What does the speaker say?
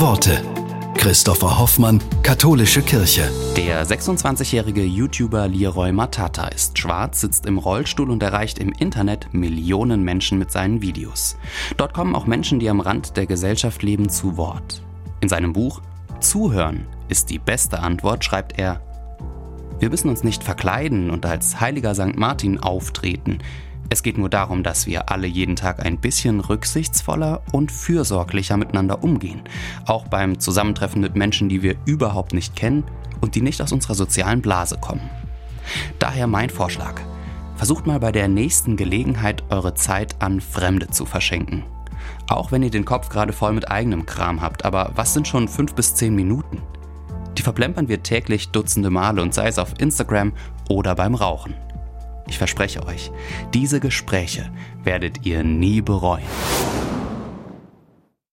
Worte. Christopher Hoffmann, Katholische Kirche. Der 26-jährige YouTuber Leroy Matata ist schwarz, sitzt im Rollstuhl und erreicht im Internet Millionen Menschen mit seinen Videos. Dort kommen auch Menschen, die am Rand der Gesellschaft leben, zu Wort. In seinem Buch Zuhören ist die beste Antwort, schreibt er, wir müssen uns nicht verkleiden und als heiliger St. Martin auftreten. Es geht nur darum, dass wir alle jeden Tag ein bisschen rücksichtsvoller und fürsorglicher miteinander umgehen. Auch beim Zusammentreffen mit Menschen, die wir überhaupt nicht kennen und die nicht aus unserer sozialen Blase kommen. Daher mein Vorschlag. Versucht mal bei der nächsten Gelegenheit eure Zeit an Fremde zu verschenken. Auch wenn ihr den Kopf gerade voll mit eigenem Kram habt, aber was sind schon fünf bis zehn Minuten? Die verplempern wir täglich dutzende Male und sei es auf Instagram oder beim Rauchen. Ich verspreche euch, diese Gespräche werdet ihr nie bereuen.